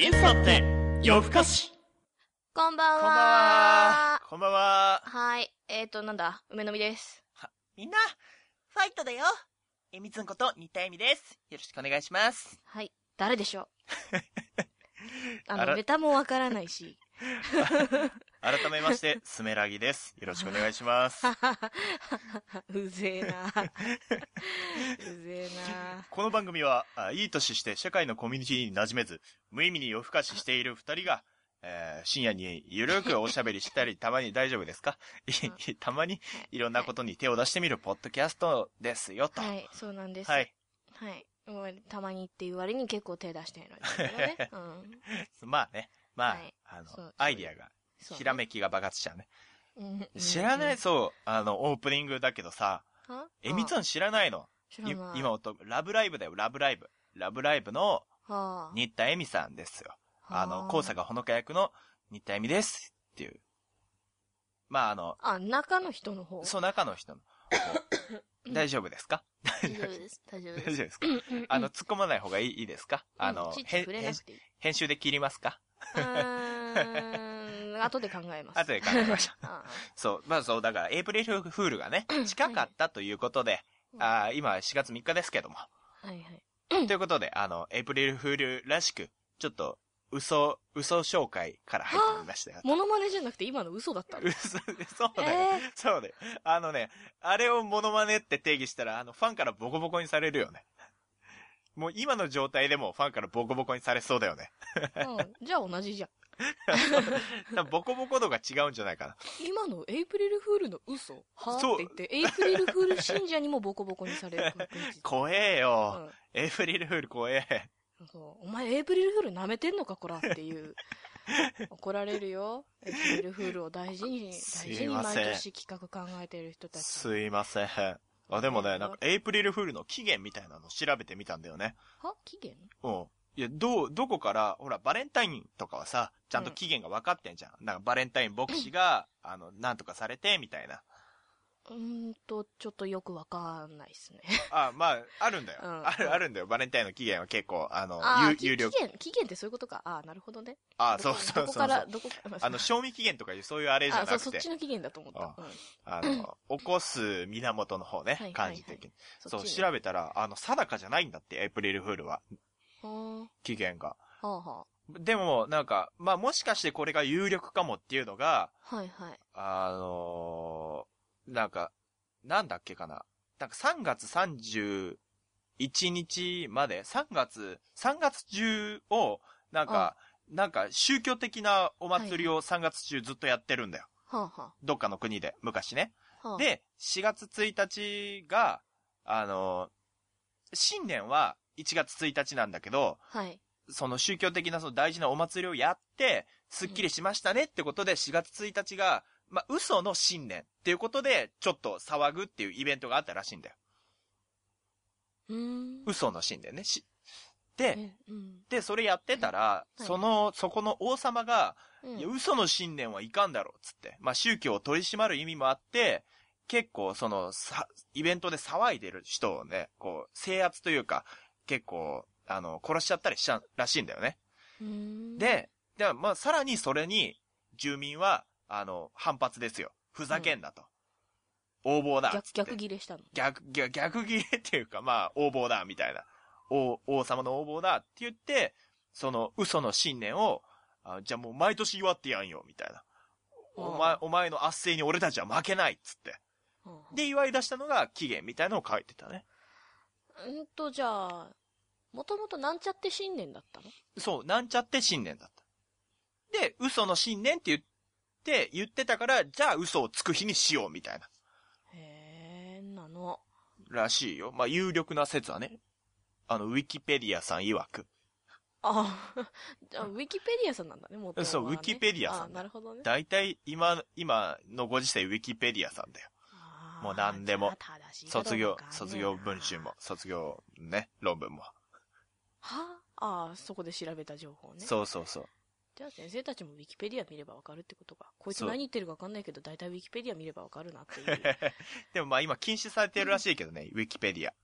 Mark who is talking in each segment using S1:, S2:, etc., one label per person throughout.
S1: インスタって夜更かし
S2: こんばんは
S3: こんばんは。は。
S2: はい。えーと、なんだ、梅の実です。
S3: みんな、ファイトだよ。えみつんこと、新田えみです。よろしくお願いします。
S2: はい。誰でしょう？あの、
S3: あら
S2: ベタもわからないし。
S3: 改めまして、スメラギです。よろしくお願いします。
S2: うぜえな。うぜえな。
S3: この番組は、あいい年して社会のコミュニティに馴染めず、無意味に夜更かししている二人が、えー深夜にゆるくおしゃべりしたり、たまに大丈夫ですか？いたまにいろんなことに手を出してみるポッドキャストですよ、と。
S2: はい、そうなんです。
S3: はい。
S2: はい。たまにっていう割に結構手出してるのですけどね。うん。
S3: まあね、まあ、
S2: はい
S3: あの、アイディアが、
S2: そうね
S3: ひらめきが爆発しちゃうね。
S2: うん
S3: 知らない、
S2: うん
S3: そう、あの、オープニングだけどさ、
S2: は？
S3: えみつん知らないの？
S2: 知らない。
S3: い今音、ラブライブだよ、ラブライブ。ラブライブの
S2: はあ、
S3: 新田恵美さんですよ。あの、
S2: は
S3: 高坂ほのか役の新田恵美ですっていう。まあ、あの、
S2: あ、中の人の方？
S3: そう、中の人の。大丈夫ですか？
S2: 大丈夫です。大丈夫
S3: 大
S2: です。
S3: 丈夫ですか？あの、突っ込まない方がいいいいですか？あの
S2: うん、ちっち
S3: へん
S2: 触れなくていい。
S3: 編集で切りますか？
S2: 後で考えます。
S3: 後で考えましょう。
S2: あ
S3: そう、まあそう、だから、エイプリルフールがね、近かったということで、あー今4月3日ですけども。
S2: あはいはい。
S3: ということで、あの、エイプリルフールらしく、ちょっと、嘘、嘘紹介から入ってみましたよ。
S2: モノマネじゃなくて今の嘘だったの？
S3: 嘘、そうだよ。
S2: え
S3: そうだよ。あのね、あれをモノマネって定義したら、あの、ファンからボコボコにされるよね。もう今の状態でもファンからボコボコにされそうだよね。
S2: うん。じゃあ同じじゃん。
S3: ボコボコ度が違うんじゃないかな。
S2: 今のエイプリルフールの嘘？はって言って、エイプリルフール信者にもボコボコにされる。
S3: 怖えよ。
S2: うん
S3: エイプリルフール怖え。
S2: そうお前エイプリルフール舐めてんのかこらっていう。怒られるよ。エイプリルフールを大事に、
S3: す
S2: 大事に毎年企画考えてる人たち。
S3: すいません。あ、でもね、なんか、エイプリルフールの期限みたいなの調べてみたんだよね。
S2: は？期限
S3: うん。いや、どう、どこから、ほら、バレンタインとかはさ、ちゃんと期限が分かってんじゃん。なんか、バレンタイン牧師が、あの、なんとかされて、みたいな。
S2: うーんと、ちょっとよくわかんないっすね。
S3: あ、まあ、あるんだよ。
S2: うん
S3: ある、あるんだよ。バレンタインの期限は結構、あの、
S2: ああ、
S3: 有有料
S2: き期。限、期限ってそういうことか。ああ、なるほどね。
S3: あ、そうそうそう
S2: どこから、
S3: そう。
S2: どこから、
S3: あの、賞味期限とかいう、そういうあれじゃ
S2: あ、そう、
S3: なくて
S2: そっち、の期限だと思った。
S3: あ
S2: うん。
S3: あの、起こす源の方ね
S2: はい、
S3: 漢字的に。そう、調べたら、あの、定かじゃないんだって、エイプリルフールは。
S2: は
S3: 期限が。
S2: あ、はあ、は
S3: でも、なんか、まあ、もしかしてこれが有力かもっていうのが、
S2: あ。はいはい。
S3: あのーなんか、なんだっけかな。なんか3月31日まで、3月、3月中を、なんか、なんか宗教的なお祭りを3月中ずっとやってるんだよ。
S2: はあ、は
S3: どっかの国で、昔ね。
S2: あ。はあ、
S3: で、4月1日が、あのー新年は1月1日なんだけど、
S2: はい。
S3: その宗教的なその大事なお祭りをやって、すっきりしましたねってことで4月1日が、まあ、嘘の新年っていうことで、ちょっと騒ぐっていうイベントがあったらしいんだよ。
S2: うーん。
S3: 嘘の新年ね。しで、
S2: え、うん。
S3: で、それやってたら、
S2: い
S3: その、そこの王様が、
S2: うん
S3: いや、嘘の新年はいかんだろう、つって。まあ、宗教を取り締まる意味もあって、結構、その、さ、イベントで騒いでる人をね、こう、制圧というか、結構、あの、殺しちゃったりしたらしいんだよね。で、で、まあ、さらにそれに、住民は、あの、反発ですよ。ふざけんなと。横暴だ
S2: 逆。逆ギレしたの？
S3: 逆、逆、逆切れっていうか、まあ、横暴だ、みたいな。王、王様の横暴だって言って、その嘘の信念を、あじゃあもう毎年祝ってやんよ、みたいな。お前、お前の圧政に俺たちは負けないっつって。
S2: はあ
S3: で、祝い出したのが期限みたいなのを書いてたね。
S2: うんと、じゃあ、もともとなんちゃって新年だったの？
S3: そう、なんちゃって信念だった。で、嘘の信念って言って、言ってたから、じゃあ嘘をつく日にしよう、みたいな。
S2: へえ、なの。
S3: らしいよ。まあ、有力な説はね。あの、ウィキペディアさん曰く。
S2: あじゃあ、ウィキペディアさんなんだね、もと
S3: そうウィキペディアさん
S2: あなるほどね。
S3: 大体、今、今のご時世ウィキペディアさんだよ。もう何でも卒業卒業文集も、卒業ね、論文も。
S2: は？ああ、そこで調べた情報ね。
S3: そうそうそう。
S2: じゃあ先生たちもウィキペディア見ればわかるってことか。こいつ何言ってるかわかんないけど、大体ウィキペディア見ればわかるなっていう。
S3: でもまあ今禁止されてるらしいけどね、ウィキペディア。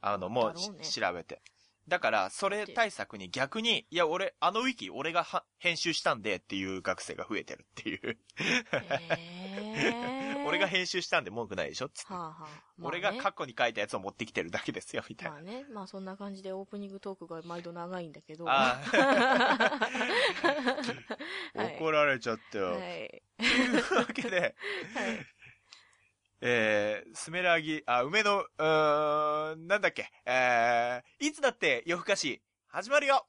S3: あの、もう
S2: ね
S3: 調べて。だから、それ対策に逆に、いや、俺、あのウィキ、俺がは編集したんでっていう学生が増えてるっていう。
S2: えー、
S3: 俺が編集したんで文句ないでしょつって。
S2: はあはあ。まあね
S3: 俺が過去に書いたやつを持ってきてるだけですよ、みたいな。
S2: まあね、まあそんな感じでオープニングトークが毎度長いんだけど。
S3: 怒られちゃったよ。
S2: はい。
S3: というわけで、
S2: はい。
S3: えー、スメラギ、あ、梅の、うーん、なんだっけ、えー、いつだって夜更かし、始まるよ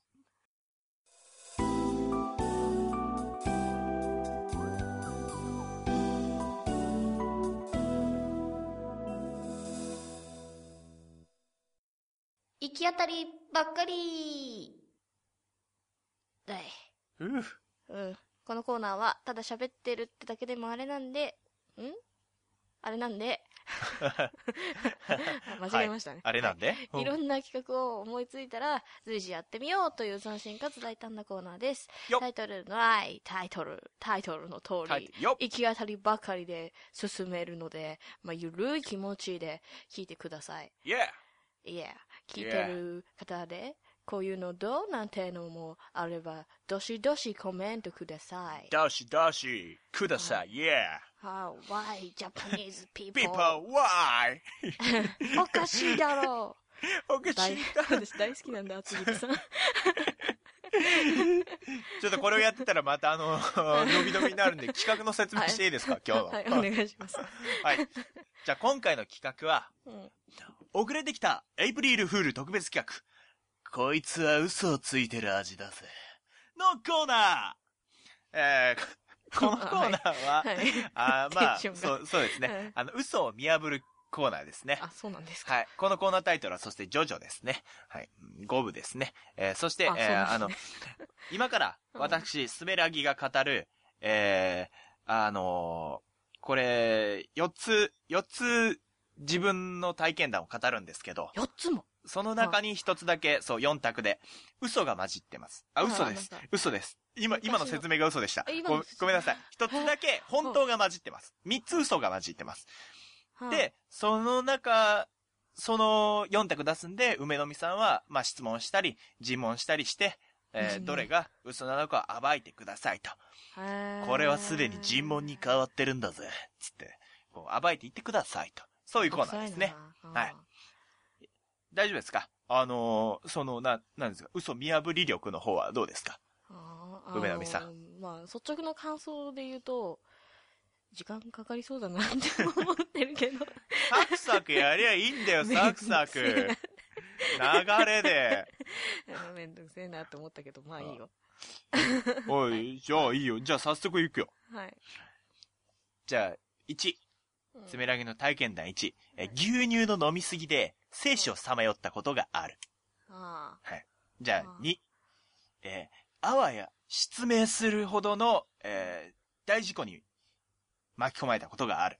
S2: き当たりばっかり。だい。
S3: うぅ
S2: うん。このコーナーは、ただ喋ってるってだけでもあれなんで、ん？あれなんで、間違えましたね。
S3: あれなんで、
S2: い。ろんな企画を思いついたら、随時やってみようという斬新かつ大胆なコーナーです。タイトルのない、タイトル、タイトルの通り行き当たりばかりで進めるので、まあ、ゆるい気持ちで聞いてください。
S3: イェー
S2: いや、聞いてる方で、こういうのどうなんてのもあれば、どしどしコメントください。
S3: どしどし、ください、イェ
S2: は why Japanese
S3: ー
S2: people?
S3: people, why?
S2: おかしいだろ
S3: おかしいだ。
S2: 私大好きなんだ、厚木さん。
S3: ちょっとこれをやってたらまたあの、伸び伸びになるんで企画の説明していいですか、今日の。
S2: はい、お願いします。
S3: はい。じゃあ今回の企画は、
S2: うん
S3: 遅れてきたエイプリルフール特別企画。こいつは嘘をついてる味だぜ。のコーナーえー、このコーナーは、
S2: はい。
S3: あーまあ、
S2: テンションが
S3: そう、そうですね。
S2: はい
S3: あの、嘘を見破るコーナーですね。
S2: あ、そうなんですか。
S3: はい。このコーナータイトルは、そしてジョジョですね。はい。五部ですね。えーそして、
S2: あ
S3: えーあの今から、
S2: うん
S3: 私、スメラギが語る、えーあのーこれ、四つ、四つ、自分の体験談を語るんですけど、
S2: 4つも。
S3: その中に一つだけ、そう、四択で、嘘が混じってます。あ、嘘です。嘘です。今、今の説明が嘘でしたごごめんなさい。一つだけ、本当が混じってます。三つ嘘が混じってます。
S2: は
S3: で、その中、その4択出すんで、梅の実さんは、まあ、質問したり、尋問したりして、えーどれが嘘なのかを暴いてくださいと。これはすでに尋問に変わってるんだぜ。つって、こう暴いていってくださいと。そういうコーナーですね。。はい大丈夫ですか？あのーその、な、なんですか？嘘見破り力の方はどうですか？梅の実さん
S2: まあ、率直な感想で言うと、時間かかりそうだなって思ってるけど。
S3: サクサクやりゃいいんだよ、サクサク。流れで。
S2: めんどくせえなって思ったけど、まあいいよ。
S3: おい、じゃあいいよ。じゃあ早速行くよ。
S2: はい。
S3: じゃあ、1。
S2: うん
S3: つめらぎの体験談1。え牛乳の飲みすぎで、精子をさまよったことがある。
S2: あ
S3: じゃあ、
S2: あ
S3: 2。えーあわや失明するほどの、えー大事故に巻き込まれたことがある。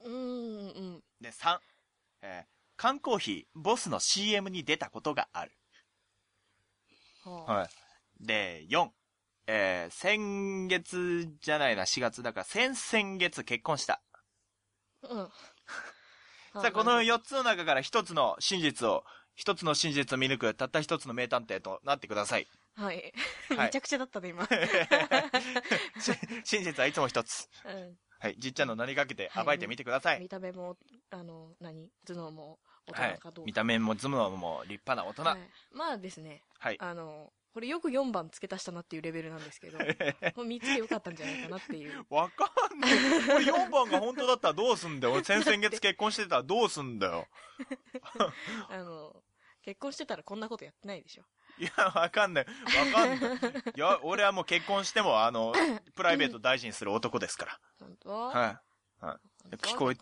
S2: あ。うん、うん。
S3: で、3。えー缶コーヒー、ボスの CM に出たことがある。
S2: はあ
S3: はい。で、4。えー先月じゃないな、4月だから、先々月結婚した。
S2: うん。
S3: さあ、この4つの中から1つの真実を、1つの真実を見抜く、たった1つの名探偵となってください。
S2: はい。
S3: はい
S2: めちゃくちゃだったね、今。
S3: し真実はいつも1つ。
S2: うん。
S3: はい。じっちゃんの名にかけて暴いてみてください。
S2: 見た目も、あの、何？頭脳も大
S3: はい
S2: 人かどうか。
S3: 見た目も頭脳も立派な大人。
S2: は
S3: はい
S2: まあですね、
S3: い。
S2: あの、これよく4番付け足したなっていうレベルなんですけど、これ3つでよかったんじゃないかなっていう。
S3: わかんない。これ4番が本当だったらどうすんだよ。俺先々月結婚してたらどうすんだよ。
S2: あの、結婚してたらこんなことやってないでしょ。
S3: いや、わかんない。わかんない。いや、俺はもう結婚しても、あの、プライベート大事にする男ですか
S2: 本当？
S3: ら。はい。
S2: 本当？
S3: 聞こえ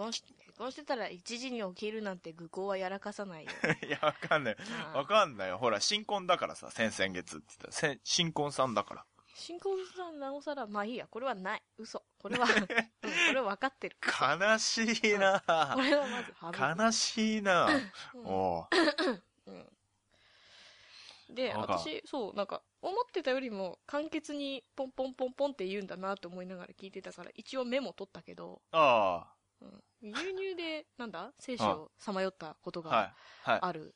S2: 結婚してたら1時に起きるなんて愚行はやらかさないよ。
S3: いや、わかんない。
S2: ああ
S3: わかんないよ。ほら、新婚だからさ、先々月って言ったら新婚さんだから。
S2: 新婚さんなおさら、まあいいや、これはない。嘘。これは、うん、これは分かってる。
S3: 悲しいな
S2: これはまず
S3: 悲しいな
S2: うん
S3: おう
S2: うんで、私、そう、なんか、思ってたよりも簡潔にポンポンポンポンって言うんだなと思いながら聞いてたから、一応メモ取ったけど、
S3: あ
S2: うん、牛乳で、なんだ？精子をさまよったこと
S3: あ。は
S2: が
S3: い。はい。
S2: ある。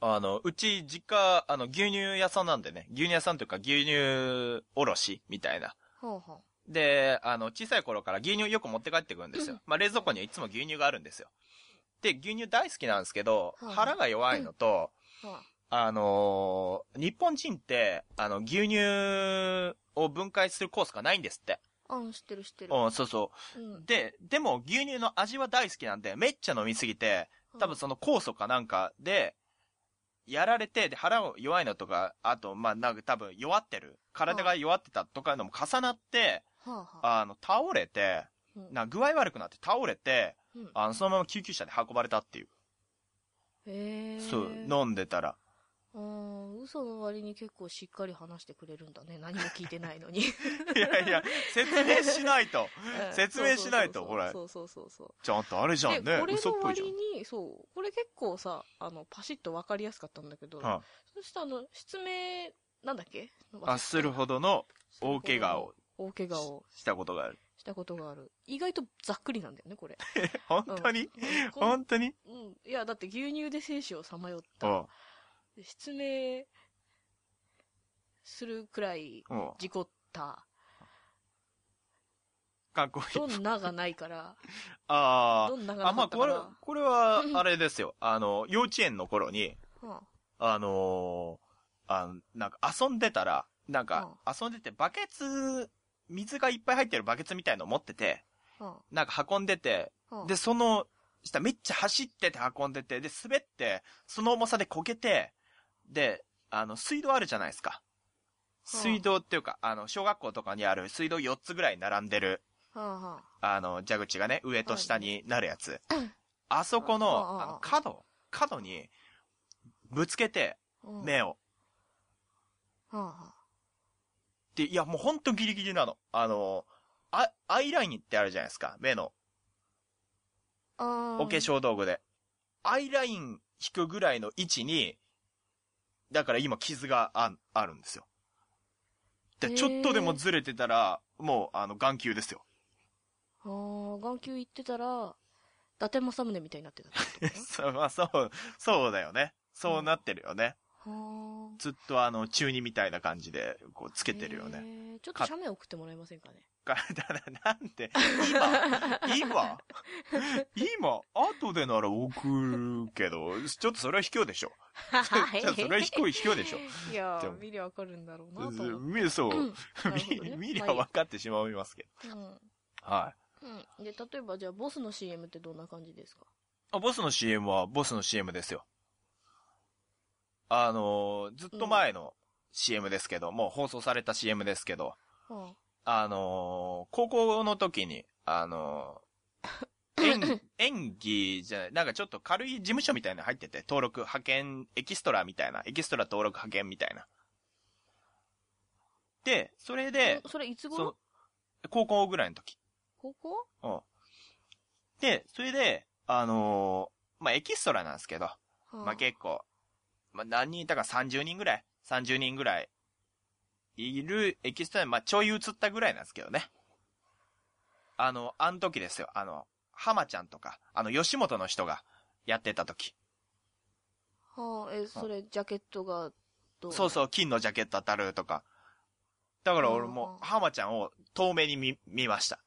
S3: あの、うち実家、あの、牛乳屋さんなんでね、牛乳屋さんというか牛乳おろしみたいな。
S2: ほうほ
S3: で、あの、小さい頃から牛乳よく持って帰ってくるんですよ。まあ、冷蔵庫にはいつも牛乳があるんですよ。で、牛乳大好きなんですけど、
S2: はい
S3: 腹が弱いのと、
S2: う。は
S3: あのー日本人って、あの、牛乳を分解するコースがないんですって。
S2: あ、うん、知ってる知ってる。
S3: うん、そうそ
S2: うん
S3: う。。で、でも牛乳の味は大好きなんで、めっちゃ飲みすぎて、多分その酵素かなんかで、やられて、で、腹が弱いのとか、あと、まあ、なんか多分弱ってる。体が弱ってたとかのも重なって、
S2: はあ、はあ。
S3: あの、倒れて、
S2: うん
S3: な、具合悪くなって倒れて、
S2: うん
S3: あの、そのまま救急車で運ばれたっていう。
S2: へえ。
S3: そう、飲んでたら。
S2: うん、嘘の割に結構しっかり話してくれるんだね。何も聞いてないのに。
S3: いやいや、説明しないと。
S2: うん
S3: 説明しないと
S2: そうそうそう
S3: ほら
S2: そうそうそうそう。
S3: ちゃんとあれじゃん
S2: で、
S3: ね
S2: こ。れの
S3: 嘘っぽいじゃん
S2: 割。に、そう、これ結構さ、あの、パシッと分かりやすかったんだけど、
S3: は
S2: そしてあの、失明、なんだっけ？
S3: あ、するほどの大怪我を
S2: 大怪我を
S3: したことがある。
S2: したことがある。意外とざっくりなんだよね、これ。
S3: 本当に？
S2: うん
S3: 本当に？
S2: うん。いや、だって牛乳で生死をさまよっ
S3: う
S2: た失明するくらい
S3: うん。
S2: 事故った。
S3: かっこいい。
S2: どんながないから。
S3: あ
S2: どんな
S3: あ。あ、まあ、
S2: がなかったか
S3: これ
S2: ら。、
S3: これは、あれですよ。あの、幼稚園の頃に、
S2: うん
S3: あのーあの、なんか遊んでたら、なんか遊んでてバケツ、水がいっぱい入ってるバケツみたいの持ってて、
S2: うん
S3: なんか運んでて、
S2: うん
S3: で、その、下めっちゃ走ってて運んでて、で、滑って、その重さでこけて、で、あの、水道あるじゃないですか。水道っていうか、あの、小学校とかにある水道4つぐらい並んでる、
S2: はあは
S3: あの、蛇口がね、上と下になるやつ。
S2: う ん
S3: あそこ
S2: うん
S3: の、あの、角、角に、ぶつけて、目を。で、いや、もうほんとギリギリなの。あの、あ、アイラインってあるじゃないですか、目の。お化粧道具で。アイライン引くぐらいの位置に、だから今傷がああるんですよ。で、ちょっとでもずれてたら、もう、あの、眼球ですよ。
S2: ああ、眼球行ってたら、伊達政宗みたいになってたって
S3: そう、まあ、そう、そうだよね。そうなってるよね。ずっとあの、中二みたいな感じで、こう、つ
S2: あ。
S3: けてるよね。
S2: ね。ちょっと写メ送ってもらえませんかね？
S3: か だななんで、今、今、今、後でなら送るけど、ちょっとそれは卑怯でしょ。
S2: は
S3: ちょっとそれは卑怯、卑怯でしょ。
S2: いや見りゃわかるんだろうなと思
S3: そう、見見りゃ分かってしまいますけど。
S2: うん。
S3: はい。
S2: うん。で、例えばじゃあ、ボスの CM ってどんな感じですか？
S3: あ、ボスの CM は、ボスの CM ですよ。あのーずっと前の CM ですけど、もう放送された CM ですけど、
S2: は
S3: あのー高校の時に、あのー 演、演技じゃない、なんかちょっと軽い事務所みたいなの入ってて、登録派遣、エキストラみたいな、エキストラ登録派遣みたいな。で、それ
S2: あ
S3: で、
S2: それいつ頃、
S3: 高校ぐらいの時。
S2: 高校？
S3: うん。で、それで、あのーまあ、エキストラなんですけど、
S2: は
S3: まあ、結構、まあ、何人いたか30人ぐらい ?30 人ぐらいいるエキストラに、まあ、ちょい映ったぐらいなんですけどね。あの、あの時ですよ。あの、浜ちゃんとか、あの、吉本の人がやってた時。
S2: はあ、え、それ、ジャケットがどう？
S3: そうそう、金のジャケット当たるとか。だから俺
S2: あ
S3: も、
S2: ー
S3: 浜ちゃんを遠目に見、見ました。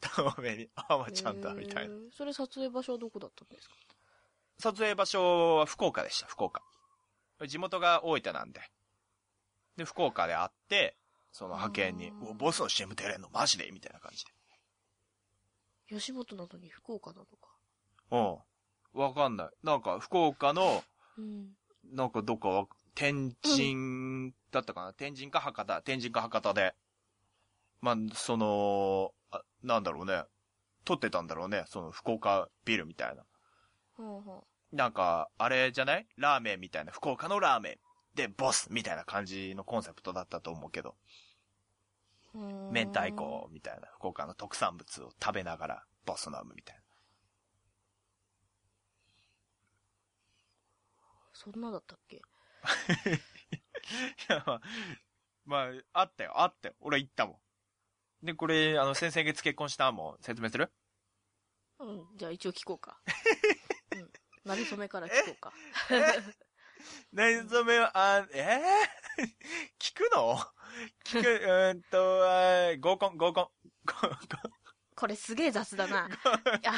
S3: 遠目に、浜ちゃんだ、みたいな。
S2: それ撮影場所はどこだったんですか？
S3: 撮影場所は福岡でした、福岡。地元が大分なんで。で、福岡で会って、その派遣に、
S2: あー
S3: うわボスの CM 出れんのマジでみたいな感じで。
S2: 吉本なのに福岡なのか。
S3: うん。わかんない。なんか、福岡の、
S2: うん。
S3: なんかどっかわ、天神だったかな、天神か博多、天神か博多で。まあ、その、あなんだろうね。撮ってたんだろうね。その福岡ビルみたいな。
S2: はあは
S3: なんか、あれじゃない？ラーメンみたいな、福岡のラーメンでボスみたいな感じのコンセプトだったと思うけど、明太子みたいな、福岡の特産物を食べながらボス飲むみたい
S2: そんなだったっけ？
S3: な。いや、まあ、まあ、あったよ、あったよ。俺行ったもん。で、これ、あの、先々月結婚したもん説明する？
S2: うん。じゃあ一応聞こうか。うん。なりそめから聞こうか。
S3: 何 そめは、あ、え？ー、聞くの？聞く、うーんと、合コン、合コン。
S2: これすげえ雑だな。あ、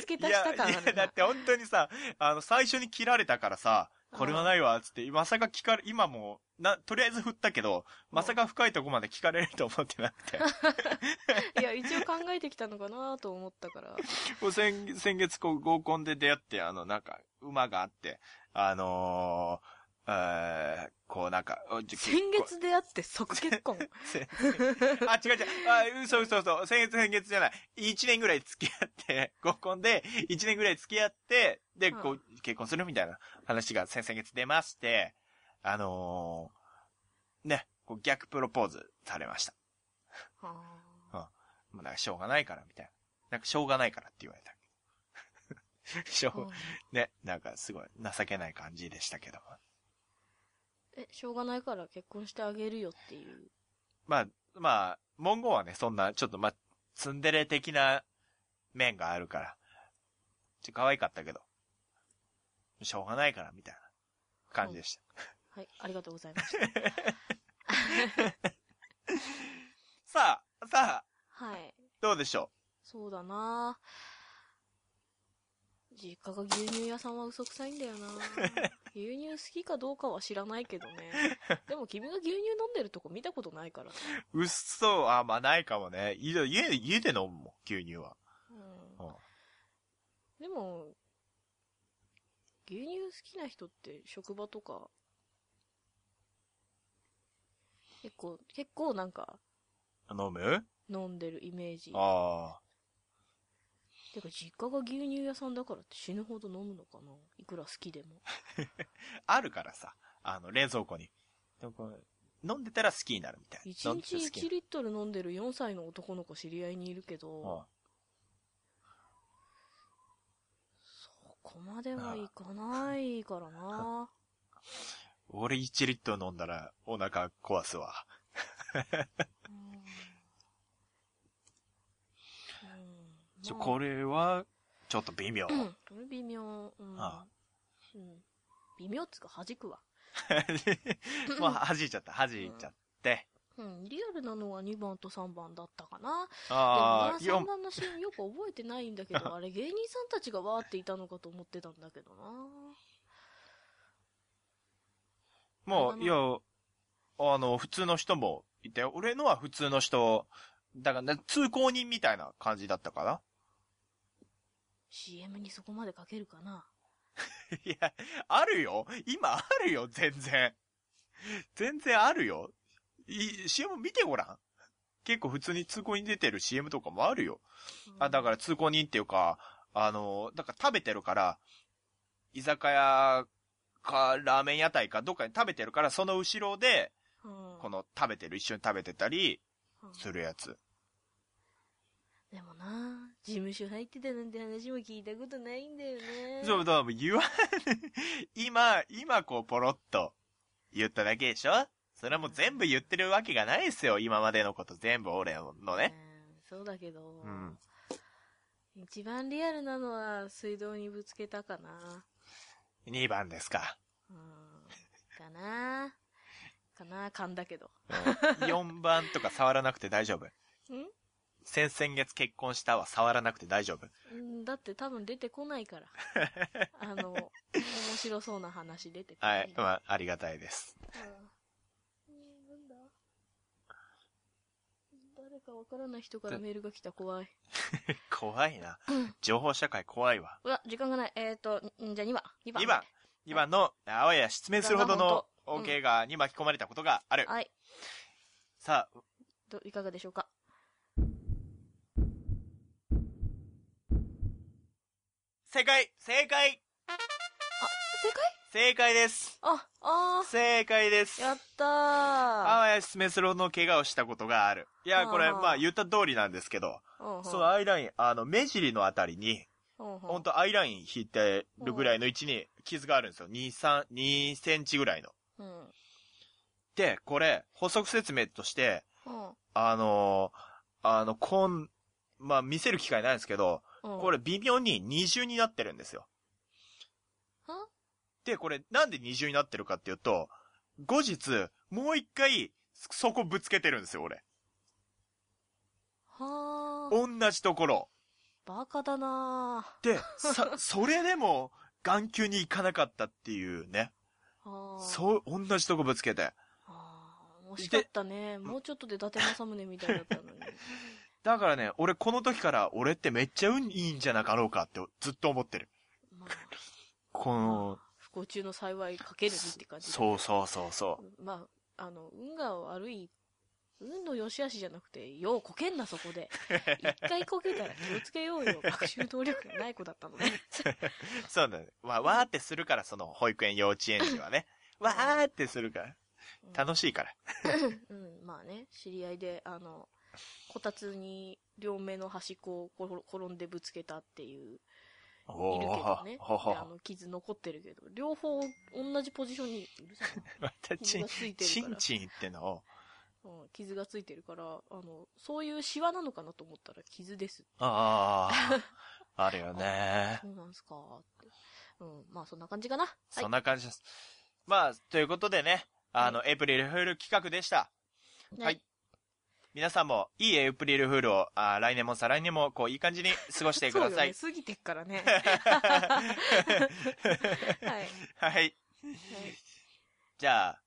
S2: 付け足したから
S3: いや、いやだって本当にさ、あの、最初に切られたからさ、これはないわ、つって、まさか聞かれ、今もう、な、とりあえず振ったけど、まさか深いとこまで聞かれると思ってなくて。
S2: いや、一応考えてきたのかなと思ったから。
S3: もう先、先月こう合コンで出会って、あの、なんか、馬があって、あのー、えー、こうなんか、
S2: 先月出会って即結婚。
S3: せあ、違う違う。あ、嘘嘘嘘。先月先月じゃない。1年ぐらい付き合って、合コンで1年ぐらい付き合って、で、こう、結婚するみたいな話が先々月出まして、あのー、ね、こう逆プロポーズされました。
S2: は
S3: もうなんかしょうがないから、みたいな。なんかしょうがないからって言われた。しょ
S2: あ
S3: う、ね、なんかすごい情けない感じでしたけども。
S2: え、しょうがないから結婚してあげるよっていう。
S3: まあ、まあ、文言はね、そんな、ちょっとまあ、ツンデレ的な面があるから、ちょ、可愛かったけど、しょうがないから、みたいな感じでした。
S2: はい、ありがとうございました。
S3: さあ、さあ、
S2: はい。
S3: どうでしょ
S2: そうだな実家が牛乳屋さんは嘘くさいんだよな 牛乳好きかどうかは知らないけどね。でも君が牛乳飲んでるとこ見たことないから。
S3: う嘘、あ、まあないかもね。家家で飲むもん、牛乳は。
S2: うん
S3: うん
S2: でも、牛乳好きな人って職場とか、結構、結構なんか
S3: 飲む？
S2: 飲んでるイメージ。
S3: ああ。
S2: てか実家が牛乳屋さんだからって死ぬほど飲むのかな？いくら好きでも。
S3: あるからさ、あの、冷蔵庫に。でもこれ飲んでたら好きになるみたいな。
S2: 1日
S3: 飲んでたら好き
S2: 1リットル飲んでる4歳の男の子知り合いにいるけど、
S3: うん
S2: そこまではいかないからな。
S3: 俺1リットル飲んだらお腹壊すわ。
S2: うんうん
S3: これは、ちょっと微妙。
S2: うん、これ微妙。うん。
S3: ああ
S2: うん。微妙っつうか弾くわ。
S3: もう弾いちゃった、弾いちゃって。
S2: うん、リアルなのは2番と3番だったかな。
S3: ああ、
S2: でもな、3
S3: 四
S2: 番のシーンよく覚えてないんだけど、あれ芸人さんたちがわーっていたのかと思ってたんだけどな。
S3: もう、いや、あの、普通の人もいて、俺のは普通の人、だから、ね、通行人みたいな感じだったかな
S2: CM にそこまでかけるかな？い
S3: や、あるよ今あるよ、全然。全然あるよ。い CM 見てごらん。結構普通に通行人出てる CM とかもあるよ。あ、だから通行人っていうか、あの、だから食べてるから、居酒屋かラーメン屋台かどっかに食べてるから、その後ろで、
S2: ら、うん
S3: この食べてる、一緒に食べてたり
S2: うん
S3: するやつ。
S2: でもな、事務所入ってたなんて話も聞いたことないんだよね。
S3: そう、だ言わ、今、今こうポロッと言っただけでしょ？それはもう全部言ってるわけがないですよ。今までのこと全部俺のね。
S2: うんそうだけど、
S3: うん
S2: 一番リアルなのは水道にぶつけたかな。
S3: 2番ですか。
S2: うん。かな。かな、噛んだけど。
S3: 4番とか触らなくて大丈夫。
S2: ん？
S3: 先々月結婚したは触らなくて大丈夫。
S2: うんだって多分出てこないから。あの、面白そうな話出てこない。。
S3: はいまあ、ありがたいです。
S2: うんうんなんだ？誰かわからない人からメールが来た怖い。
S3: 怖いな。情報社会怖いわ。
S2: うわ、時間がない。えっ、ー、と、んじゃあ2番。2番。
S3: 2番。2番の、あわや失明するほどの
S2: うん
S3: OK がに巻き込まれたことがある。
S2: はい。
S3: さあ、
S2: ど、いかがでしょうか？
S3: 正解正解
S2: 正解？
S3: 正解です
S2: あ、あ
S3: 正解で
S2: ー、
S3: す
S2: やったー。
S3: あわや失明するほどの怪我をしたことがある。いや、これ、まあ言った通りなんですけど、そのアイライン、あの、目尻のあたりに、
S2: うんうん
S3: ほんとアイライン引いてるぐらいの位置に傷があるんですよ。2、3、2センチぐらいの。
S2: うん。
S3: で、これ、補足説明として、
S2: うん。
S3: あのーあの、こん、まあ見せる機会ないんですけど、
S2: うん。
S3: これ微妙に二重になってるんですよ。
S2: は？
S3: で、これなんで二重になってるかっていうと、後日、もう一回、そこぶつけてるんですよ、俺。
S2: はあ。
S3: 同じところ。
S2: バカだな
S3: で、さ、それでも、眼球に行かなかったっていうね。
S2: ぁ。はあ。
S3: そう、同じとこぶつけて。
S2: はあ。惜しかったね。もうちょっとで伊達政宗みたいだったのに。
S3: だからね、俺この時から俺ってめっちゃ運いいんじゃなかろうかってずっと思ってる。
S2: まあ、
S3: この、
S2: 不幸中の幸いかける2って感じだ
S3: そうそうそうそう。
S2: まあ、あの、運が悪い、運の良し悪しじゃなくて、ようこけんな、そこで。一回こけたら気をつけようよ。学習能力がない子だったのね。
S3: そうだね。わ、わーってするから、その保育園幼稚園児はね。わーってするから。楽しいから。
S2: うん、まあね、知り合いで、あの、こたつに両目の端っこをこ転んでぶつけたっていう、
S3: お
S2: いるけどね。あの、傷残ってるけど、両方同じポジションにいるじゃん。
S3: またちん
S2: 傷がつい、て
S3: ち
S2: るから。
S3: んちん言ってんの？
S2: うん、傷がついてるから、あの、そういうシワなのかなと思ったら傷です。
S3: ああ、あるよね。
S2: そうなんすかって。うん、まあそんな感じかな。はい
S3: そんな感じです。まあ、ということでね、あの、エイプリルフール企画でした。はい。皆さんも、いいエイプリルフールを、あー来年も再来年も、こう、いい感じに過ごしてください。
S2: そうよね、過ぎてっからね。はい。はい。
S3: はい。じゃあ、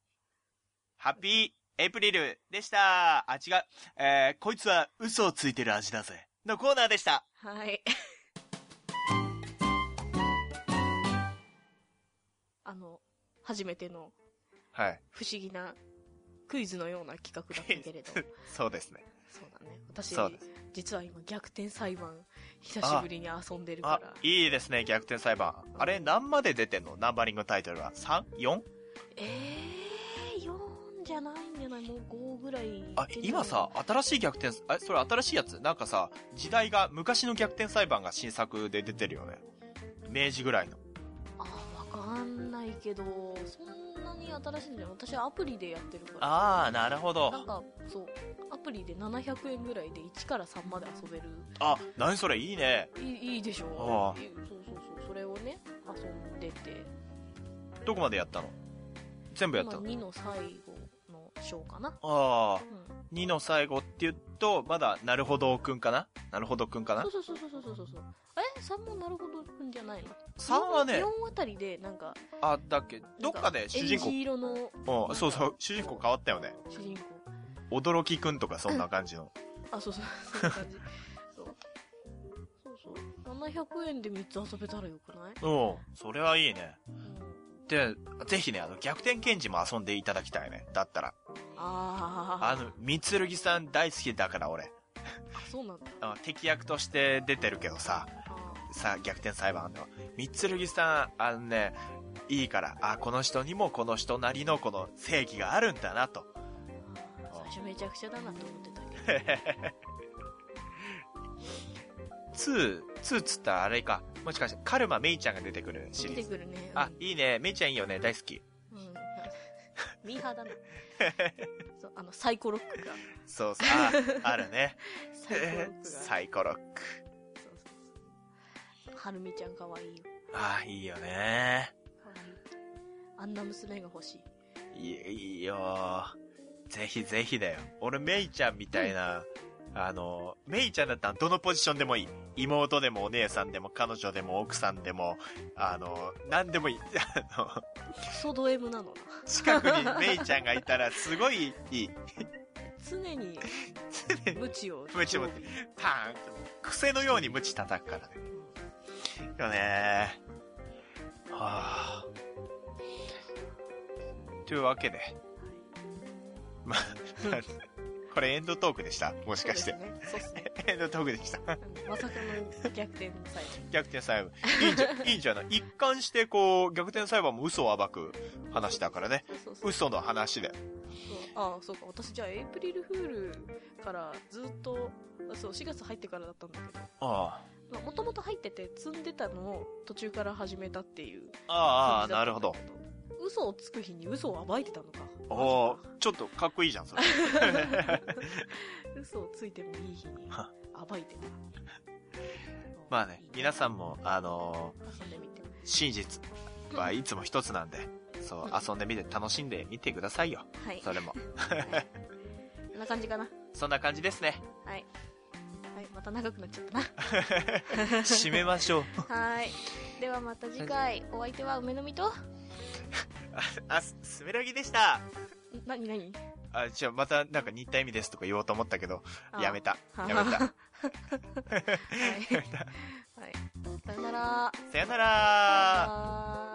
S3: ハッピーエイプリルでした。あ、違う。えー、こいつは嘘をついてる味だぜ。のコーナーでした。
S2: はい。あの、初めての
S3: はい。
S2: 不思議なクイズのような企画だったけれど。
S3: そうですね。
S2: そうだね。私実は今逆転裁判、久しぶりに遊んでるか
S3: あ
S2: ら。、
S3: いいですね、逆転裁判。あれ、何まで出てんの？ナンバリングタイトルは？3?4?
S2: えー、4じゃないんじゃない？もう5ぐらい
S3: あ今さ、新しい逆転、あ、それ新しいやつ？なんかさ、時代が、昔の逆転裁判が新作で出てるよね。明治ぐらいの。
S2: かんないけど、そんなに新しいんじゃない私はアプリでやってるから。
S3: あー、なるほど
S2: なんか、そう、アプリで700円ぐらいで1から3まで遊べる。
S3: あ、何それ、いいね。
S2: いいいいでしょ
S3: ああ
S2: いいそうそうそう、それをね、遊んでて。
S3: どこまでやったの？全部やった
S2: 今
S3: の
S2: 2の最後の章かな。
S3: ああ、
S2: うん。
S3: 2の最後って言うと、まだ、なるほどくんかな？なるほどくんかな？
S2: そうそうそうそうそうそうそう。え ?3 もなるほどくんじゃないの
S3: ?3 はね、
S2: 4あたりで、なんか、
S3: あ、だっけ、どっかで主人
S2: エンジ色の、
S3: 公、うん、そうそう、主人公変わったよね。
S2: 主人公。
S3: 驚きくんとかそんな感じの。
S2: あ、そうそう、そんな感じ。そう。そうそう。700円で3つ遊べたらよくない？
S3: うん、それはいいね。
S2: うん。
S3: で、ぜひね、あの、逆転検事も遊んでいただきたいね。だったら。
S2: あー
S3: あの、三剣さん大好きだから俺。
S2: あ、そうなんだ。
S3: あ敵役として出てるけどさ、
S2: あ
S3: さ、逆転裁判の。三剣さん、あのね、いいから、あ、この人にもこの人なりのこの正義があるんだなと。
S2: ー最初めちゃくちゃだなと思ってたけど。
S3: 2、2つったらあれか。もしかして、カルマメイちゃんが出てくるシ
S2: 出
S3: リーズ。
S2: てくるね。
S3: あ、いいね。メイちゃんいいよね。大好き。
S2: うん。うん。ミーハーだな。そう、あの、サイコロックが。
S3: そうそう。あ、あるね。
S2: サイコロックが。
S3: サイコロック。
S2: そうそうそう。はるみちゃんかわいいよ。
S3: あ、いいよね。
S2: かわいい。あんな娘が欲しい。
S3: いいいいよ。ぜひぜひだよ。俺、メイちゃんみたいな、あの、メイちゃんだったらどのポジションでもいい。妹でもお姉さんでも彼女でも奥さんでも、あの、何でもいい。あの、
S2: クソド M なの？な。
S3: 近くにメイちゃんがいたらすごいいい。
S2: 常に、無知を。
S3: 無知をパーン癖のようにムチ叩くからね。よねはあ。というわけで、まあ、これエンドトークでしたもしかして。
S2: ね。
S3: エンドトークでした。
S2: まさかの逆転裁
S3: 逆転裁判。いいんじゃ、いいんじゃない？一貫してこう、逆転裁判も嘘を暴く話だからね。
S2: 判。そうそう。
S3: 嘘の話で。
S2: ああ、そうか。私じゃあ、エイプリルフールからずっと、そう、4月入ってからだったんだけど、
S3: あ
S2: もともと入ってて積んでたのを途中から始めたっていう
S3: あ。あなるほど。
S2: 嘘をつく日に嘘を暴いてたのか。
S3: おーちょっとかっこいいじゃん、それ。
S2: 嘘をついてもいい日に
S3: は
S2: 暴いてた。
S3: まあね、皆さんも、あの
S2: 遊んでみて。
S3: 真実、はいつも一つなんで、そう
S2: うん、
S3: 遊んでみて楽しんでみてくださいよ。
S2: はい。
S3: それも。
S2: はいこんな感じかな。
S3: そんな感じですね。
S2: はい。はい、また長くなっちゃったな。
S3: 締めましょう。
S2: はい。ではまた次回、お相手は梅の実と、ん
S3: あ、あす、すめらぎでした。
S2: なになに？
S3: あ、じゃあまたなんか似た意味ですとか言おうと思ったけど、
S2: あ
S3: やめた。
S2: は
S3: やめた。
S2: はい。はい。さよなら。
S3: さよなら